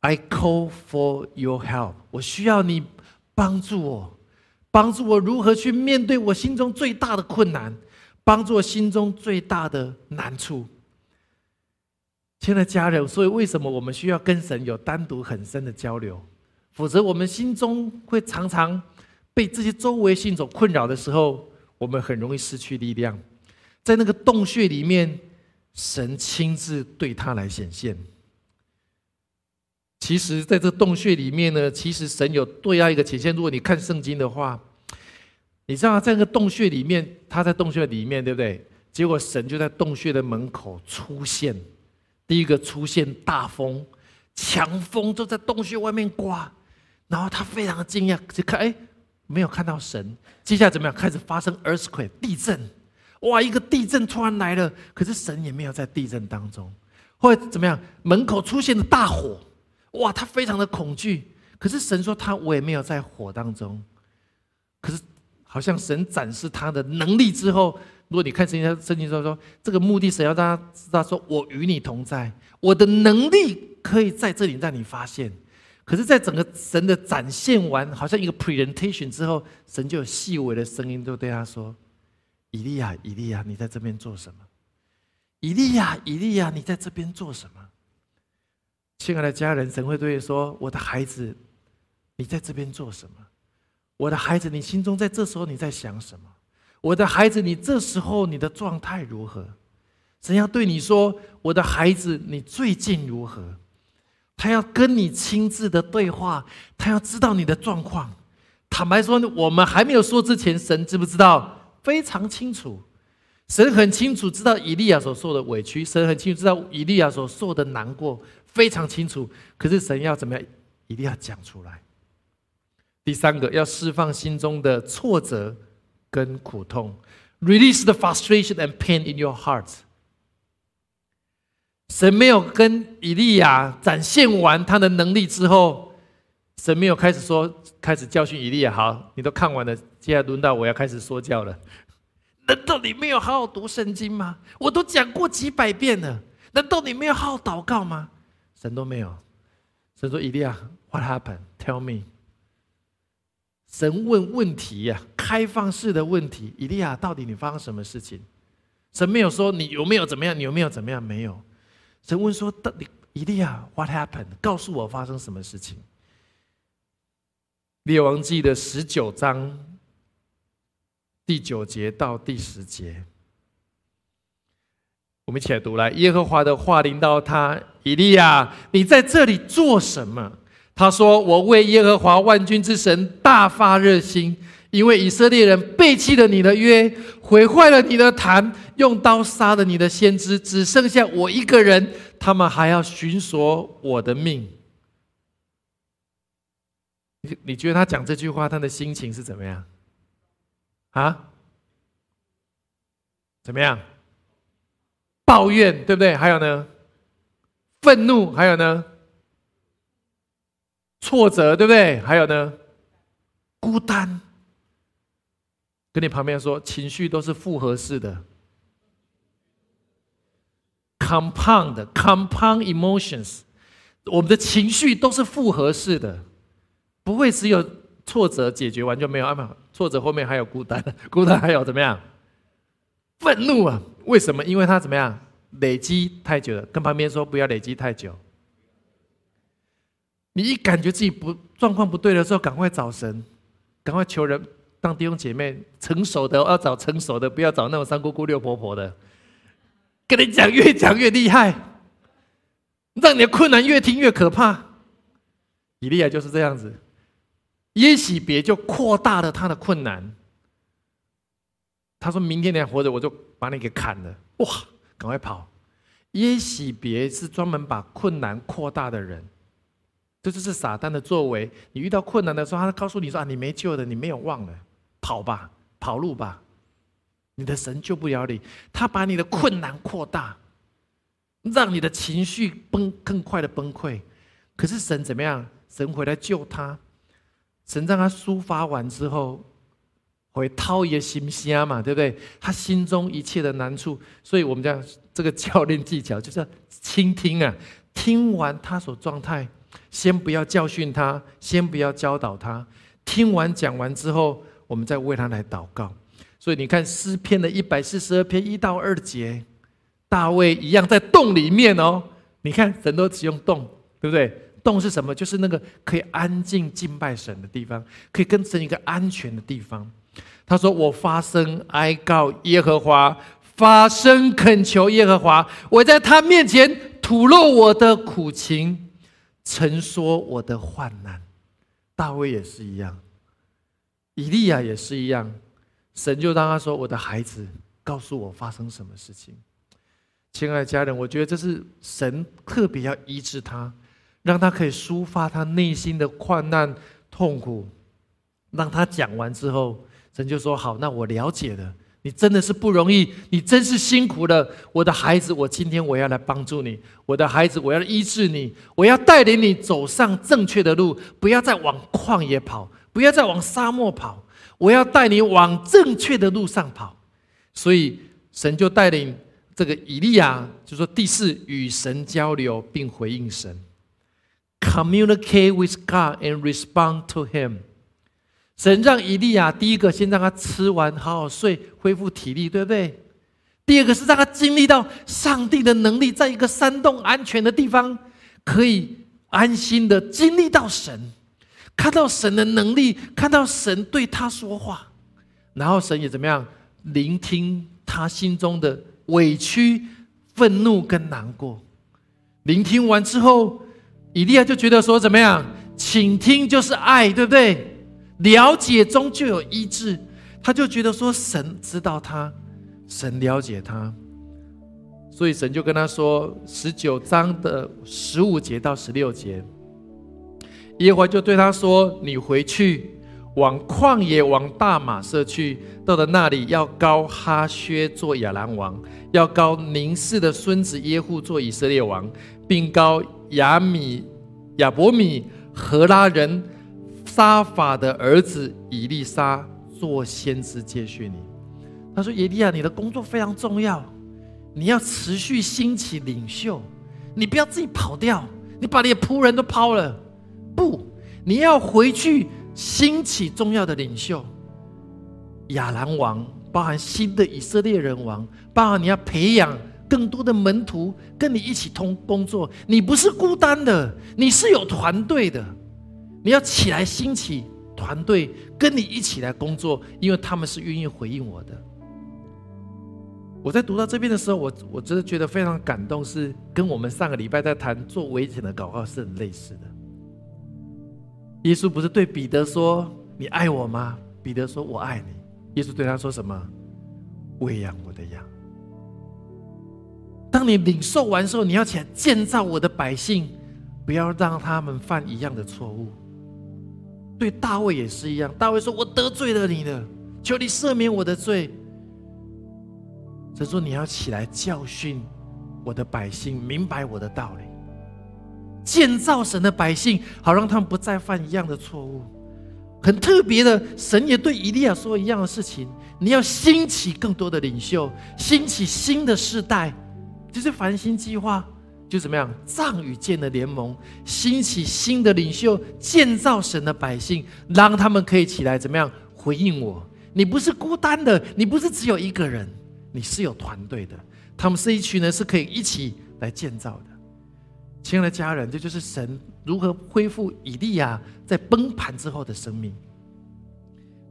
，I call for your help，我需要你帮助我，帮助我如何去面对我心中最大的困难。”帮助心中最大的难处，亲爱的家人，所以为什么我们需要跟神有单独很深的交流？否则，我们心中会常常被这些周围性所困扰的时候，我们很容易失去力量。在那个洞穴里面，神亲自对他来显现。其实，在这洞穴里面呢，其实神有对他一个显现。如果你看圣经的话。你知道，在那个洞穴里面，他在洞穴里面，对不对？结果神就在洞穴的门口出现。第一个出现大风，强风就在洞穴外面刮，然后他非常的惊讶，就看，哎，没有看到神。接下来怎么样？开始发生 earthquake 地震，哇，一个地震突然来了，可是神也没有在地震当中。后来怎么样？门口出现了大火，哇，他非常的恐惧，可是神说他我也没有在火当中，可是。好像神展示他的能力之后，如果你看圣经，圣经说说这个目的是要大家知道，说我与你同在，我的能力可以在这里让你发现。可是，在整个神的展现完，好像一个 presentation 之后，神就有细微的声音，就对他说：“以利亚，以利亚，你在这边做什么？以利亚，以利亚，你在这边做什么？”亲爱的家人，神会对你说：“我的孩子，你在这边做什么？我的孩子，你心中在这时候你在想什么？我的孩子，你这时候你的状态如何？”神要对你说：“我的孩子，你最近如何？”他要跟你亲自的对话，他要知道你的状况。坦白说，我们还没有说之前，神知不知道？非常清楚，神很清楚知道以利亚所受的委屈，神很清楚知道以利亚所受的难过，非常清楚。可是神要怎么样？一定要讲出来。第三个，要释放心中的挫折跟苦痛，release the frustration and pain in your heart。神没有跟以利亚展现完他的能力之后，神没有开始说，开始教训以利亚。好，你都看完了，接下来轮到我要开始说教了。难道你没有好好读圣经吗？我都讲过几百遍了。难道你没有好好祷告吗？神都没有。神说：“以利亚，What happened? Tell me。”神问问题呀，开放式的问题。以利亚，到底你发生什么事情？神没有说你有没有怎么样，你有没有怎么样？没有。神问说：“到底，以利亚，What happened？告诉我发生什么事情。”列王记的十九章第九节到第十节，我们一起来读来。耶和华的话临到他：“以利亚，你在这里做什么？”他说：“我为耶和华万军之神大发热心。”因为以色列人背弃了你的约，毁坏了你的坛，用刀杀了你的先知，只剩下我一个人，他们还要寻索我的命。你你觉得他讲这句话，他的心情是怎么样？啊？怎么样？抱怨对不对？还有呢？愤怒还有呢？挫折对不对？还有呢？孤单。跟你旁边说，情绪都是复合式的，compound，compound emotions，我们的情绪都是复合式的，不会只有挫折解决完就没有啊？挫折后面还有孤单，孤单还有怎么样？愤怒啊？为什么？因为他怎么样？累积太久了。跟旁边说，不要累积太久。你一感觉自己不状况不对的时候，赶快找神，赶快求人。当弟兄姐妹成熟的要找成熟的，不要找那种三姑姑六婆婆的。跟你讲，越讲越厉害，让你的困难越听越可怕。以利亚就是这样子，耶喜别就扩大了他的困难。他说明天你还活着，我就把你给砍了。哇，赶快跑！耶喜别是专门把困难扩大的人。这就是撒旦的作为。你遇到困难的时候，他告诉你说：“啊，你没救的，你没有忘了，跑吧，跑路吧，你的神救不了你。”他把你的困难扩大，让你的情绪崩更快的崩溃。可是神怎么样？神回来救他，神让他抒发完之后，会掏一个心声嘛，对不对？他心中一切的难处，所以我们讲这个教练技巧就是要倾听啊，听完他所状态。先不要教训他，先不要教导他。听完讲完之后，我们再为他来祷告。所以你看诗篇的一百四十二篇一到二节，大卫一样在洞里面哦。你看神都只用洞，对不对？洞是什么？就是那个可以安静敬拜神的地方，可以跟神一个安全的地方。他说：“我发声哀告耶和华，发声恳求耶和华，我在他面前吐露我的苦情。”曾说我的患难，大卫也是一样，以利亚也是一样，神就让他说：“我的孩子，告诉我发生什么事情。”亲爱的家人，我觉得这是神特别要医治他，让他可以抒发他内心的患难痛苦，让他讲完之后，神就说：“好，那我了解了。”你真的是不容易，你真是辛苦了，我的孩子，我今天我要来帮助你，我的孩子，我要医治你，我要带领你走上正确的路，不要再往旷野跑，不要再往沙漠跑，我要带你往正确的路上跑。所以神就带领这个以利亚，就说第四与神交流并回应神，communicate with God and respond to Him。神让以利亚第一个先让他吃完好好睡，恢复体力，对不对？第二个是让他经历到上帝的能力，在一个山洞安全的地方，可以安心的经历到神，看到神的能力，看到神对他说话，然后神也怎么样聆听他心中的委屈、愤怒跟难过。聆听完之后，以利亚就觉得说怎么样？倾听就是爱，对不对？了解中就有医治，他就觉得说神知道他，神了解他，所以神就跟他说十九章的十五节到十六节，耶和华就对他说：“你回去往旷野，往大马色去，到了那里要高哈薛做亚兰王，要高宁氏的孙子耶户做以色列王，并高亚米亚伯米荷拉人。”沙法的儿子以利沙做先知接续你。他说：“耶利亚，你的工作非常重要，你要持续兴起领袖，你不要自己跑掉，你把你的仆人都抛了。不，你要回去兴起重要的领袖。亚兰王包含新的以色列人王，包含你要培养更多的门徒跟你一起通工作。你不是孤单的，你是有团队的。”你要起来兴起团队，跟你一起来工作，因为他们是愿意回应我的。我在读到这边的时候，我我真的觉得非常感动，是跟我们上个礼拜在谈做危险的祷告是很类似的。耶稣不是对彼得说：“你爱我吗？”彼得说：“我爱你。”耶稣对他说什么？“喂养我的羊。”当你领受完之后，你要起来建造我的百姓，不要让他们犯一样的错误。对大卫也是一样，大卫说：“我得罪了你了，求你赦免我的罪。”神说：“你要起来教训我的百姓，明白我的道理，建造神的百姓，好让他们不再犯一样的错误。”很特别的，神也对以利亚说一样的事情：“你要兴起更多的领袖，兴起新的世代，就是繁星计划。”就怎么样？藏与剑的联盟，兴起新的领袖，建造神的百姓，让他们可以起来怎么样回应我？你不是孤单的，你不是只有一个人，你是有团队的。他们是一群人，是可以一起来建造的。亲爱的家人，这就是神如何恢复以利亚在崩盘之后的生命。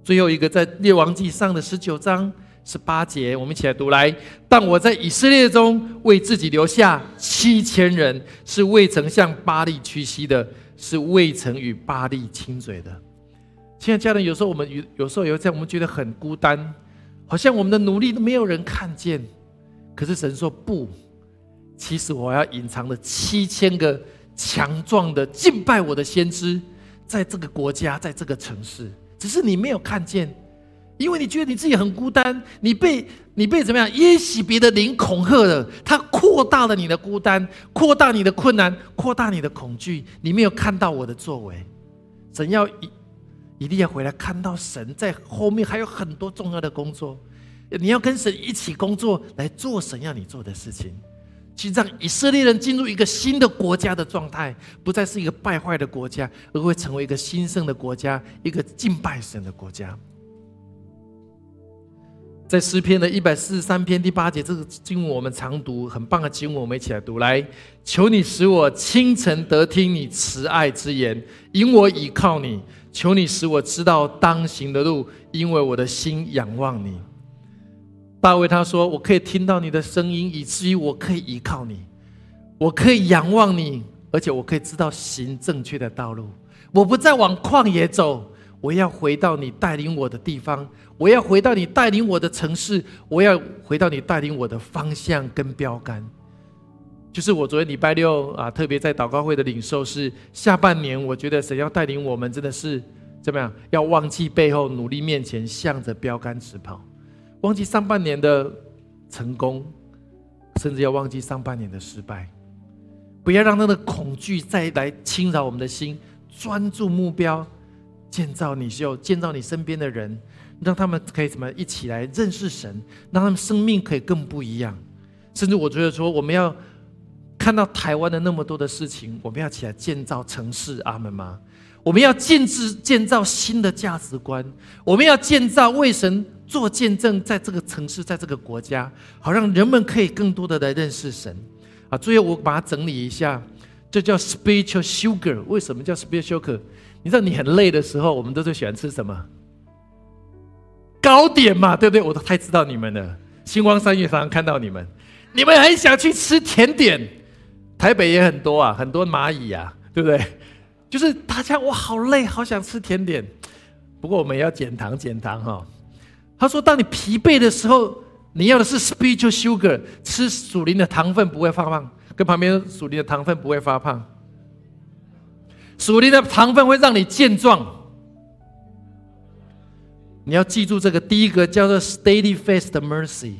最后一个，在列王记上的十九章。十八节，我们一起来读来。但我在以色列中为自己留下七千人，是未曾向巴利屈膝的，是未曾与巴利亲嘴的。亲爱的家人，有时候我们有有时候有这样，我们觉得很孤单，好像我们的努力都没有人看见。可是神说不，其实我要隐藏的七千个强壮的敬拜我的先知，在这个国家，在这个城市，只是你没有看见。因为你觉得你自己很孤单，你被你被怎么样？耶洗别的灵恐吓了，他扩大了你的孤单，扩大你的困难，扩大你的恐惧。你没有看到我的作为，神要一一定要回来看到神在后面还有很多重要的工作，你要跟神一起工作来做神要你做的事情，去让以色列人进入一个新的国家的状态，不再是一个败坏的国家，而会成为一个兴盛的国家，一个敬拜神的国家。在诗篇的一百四十三篇第八节，这个经文我们常读，很棒的经文，我们一起来读。来，求你使我清晨得听你慈爱之言，因我倚靠你；求你使我知道当行的路，因为我的心仰望你。大卫他说：“我可以听到你的声音，以至于我可以依靠你，我可以仰望你，而且我可以知道行正确的道路。我不再往旷野走，我要回到你带领我的地方。”我要回到你带领我的城市，我要回到你带领我的方向跟标杆。就是我昨天礼拜六啊，特别在祷告会的领受是下半年，我觉得神要带领我们真的是怎么样？要忘记背后，努力面前，向着标杆直跑。忘记上半年的成功，甚至要忘记上半年的失败。不要让那个恐惧再来侵扰我们的心，专注目标，建造你就建造你身边的人。让他们可以怎么一起来认识神，让他们生命可以更不一样。甚至我觉得说，我们要看到台湾的那么多的事情，我们要起来建造城市，阿门吗？我们要建制建造新的价值观，我们要建造为神做见证，在这个城市，在这个国家，好让人们可以更多的来认识神。啊，最后我把它整理一下，这叫 spiritual sugar。为什么叫 spiritual sugar？你知道你很累的时候，我们都最喜欢吃什么？糕点嘛，对不对？我都太知道你们了。星光三月常常看到你们。你们很想去吃甜点，台北也很多啊，很多蚂蚁啊，对不对？就是大家我好累，好想吃甜点。不过我们也要减糖，减糖哈。他说，当你疲惫的时候，你要的是 spiritual sugar，吃属灵的糖分不会发胖，跟旁边属灵的糖分不会发胖。属灵的糖分会让你健壮。你要记住这个，第一个叫做 steady face 的 mercy。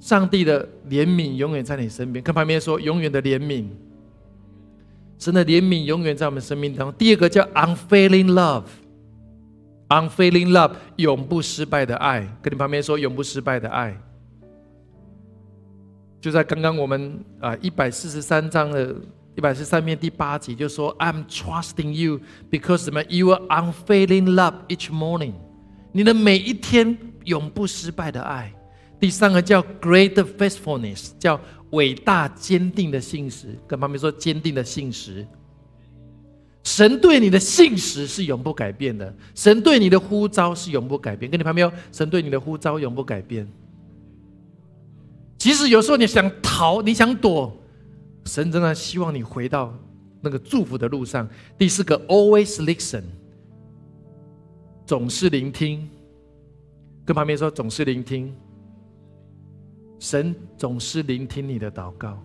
上帝的怜悯永远在你身边，跟旁边说，永远的怜悯，神的怜悯永远在我们生命当中。第二个叫 unfailing love，unfailing love 永不失败的爱，跟你旁边说，永不失败的爱。就在刚刚我们啊一百四十三章的一百四十三篇第八节就说，I'm trusting you because 什么？You are unfailing love each morning，你的每一天永不失败的爱。第三个叫 great faithfulness，叫伟大坚定的信实。跟旁边说坚定的信实。神对你的信实是永不改变的，神对你的呼召是永不改变。跟你旁边说，神对你的呼召永不改变。即使有时候你想逃，你想躲，神真的希望你回到那个祝福的路上。第四个 always listen，总是聆听。跟旁边说，总是聆听。神总是聆听你的祷告，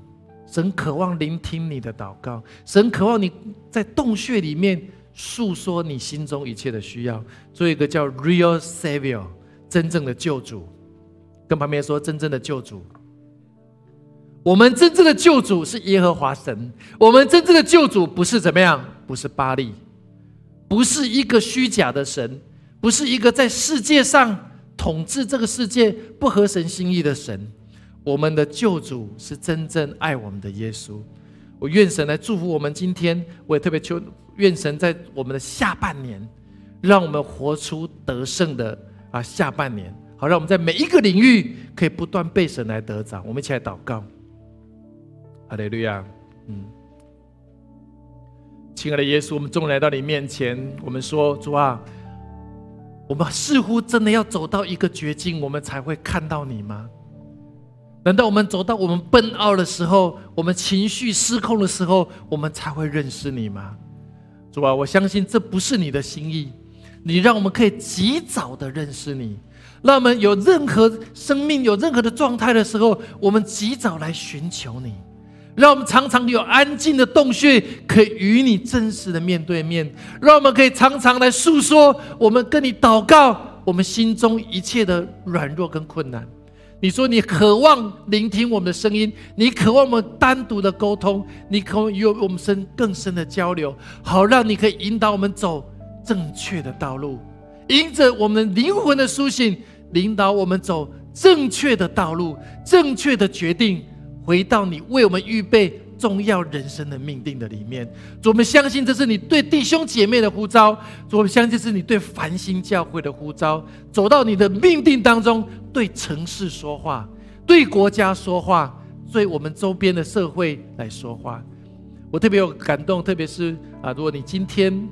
神渴望聆听你的祷告，神渴望你在洞穴里面诉说你心中一切的需要，做一个叫 Real Savior，真正的救主。跟旁边说，真正的救主。我们真正的救主是耶和华神，我们真正的救主不是怎么样，不是巴利，不是一个虚假的神，不是一个在世界上统治这个世界不合神心意的神。我们的救主是真正爱我们的耶稣。我愿神来祝福我们今天，我也特别求愿神在我们的下半年，让我们活出得胜的啊下半年，好让我们在每一个领域可以不断被神来得着。我们一起来祷告，哈利路亚。嗯，亲爱的耶稣，我们终于来到你面前，我们说主啊，我们似乎真的要走到一个绝境，我们才会看到你吗？难道我们走到我们奔傲的时候，我们情绪失控的时候，我们才会认识你吗？主啊，我相信这不是你的心意。你让我们可以及早的认识你，让我们有任何生命有任何的状态的时候，我们及早来寻求你。让我们常常有安静的洞穴，可以与你真实的面对面。让我们可以常常来诉说我们跟你祷告，我们心中一切的软弱跟困难。你说你渴望聆听我们的声音，你渴望我们单独的沟通，你渴望与我们深更深的交流，好让你可以引导我们走正确的道路，迎着我们灵魂的苏醒，领导我们走正确的道路，正确的决定，回到你为我们预备。重要人生的命定的里面，我们相信这是你对弟兄姐妹的呼召，我们相信这是你对繁星教会的呼召，走到你的命定当中，对城市说话，对国家说话，对我们周边的社会来说话。我特别有感动，特别是啊，如果你今天。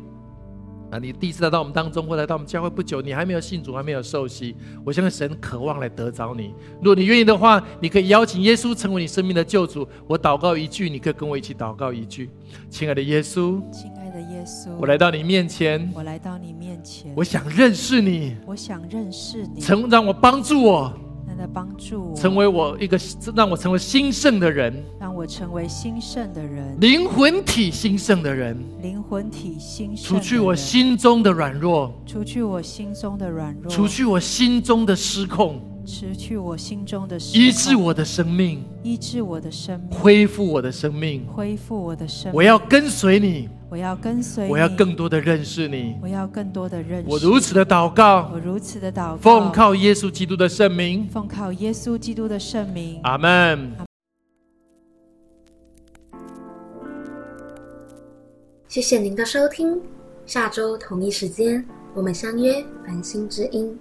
啊，你第一次来到我们当中，或来到我们教会不久，你还没有信主，还没有受洗。我相信神渴望来得着你。如果你愿意的话，你可以邀请耶稣成为你生命的救主。我祷告一句，你可以跟我一起祷告一句。亲爱的耶稣，亲爱的耶稣，我来到你面前，我来到你面前，我想认识你，我想认识你，成让我帮助我。的帮助，成为我一个让我成为兴盛的人，让我成为兴盛的人，灵魂体兴盛的人，灵魂体兴盛，除去我心中的软弱，除去我心中的软弱，除去我心中的失控，除去我心中的失医治我的生命，医治我的生命，恢复我的生命，恢复我的生命。我要跟随你，我要跟随，我要更多的认识你。我要更多的认识。我如此的祷告，我如此的祷告，奉靠耶稣基督的圣名，奉靠耶稣基督的圣名。阿门。谢谢您的收听，下周同一时间我们相约繁星之音。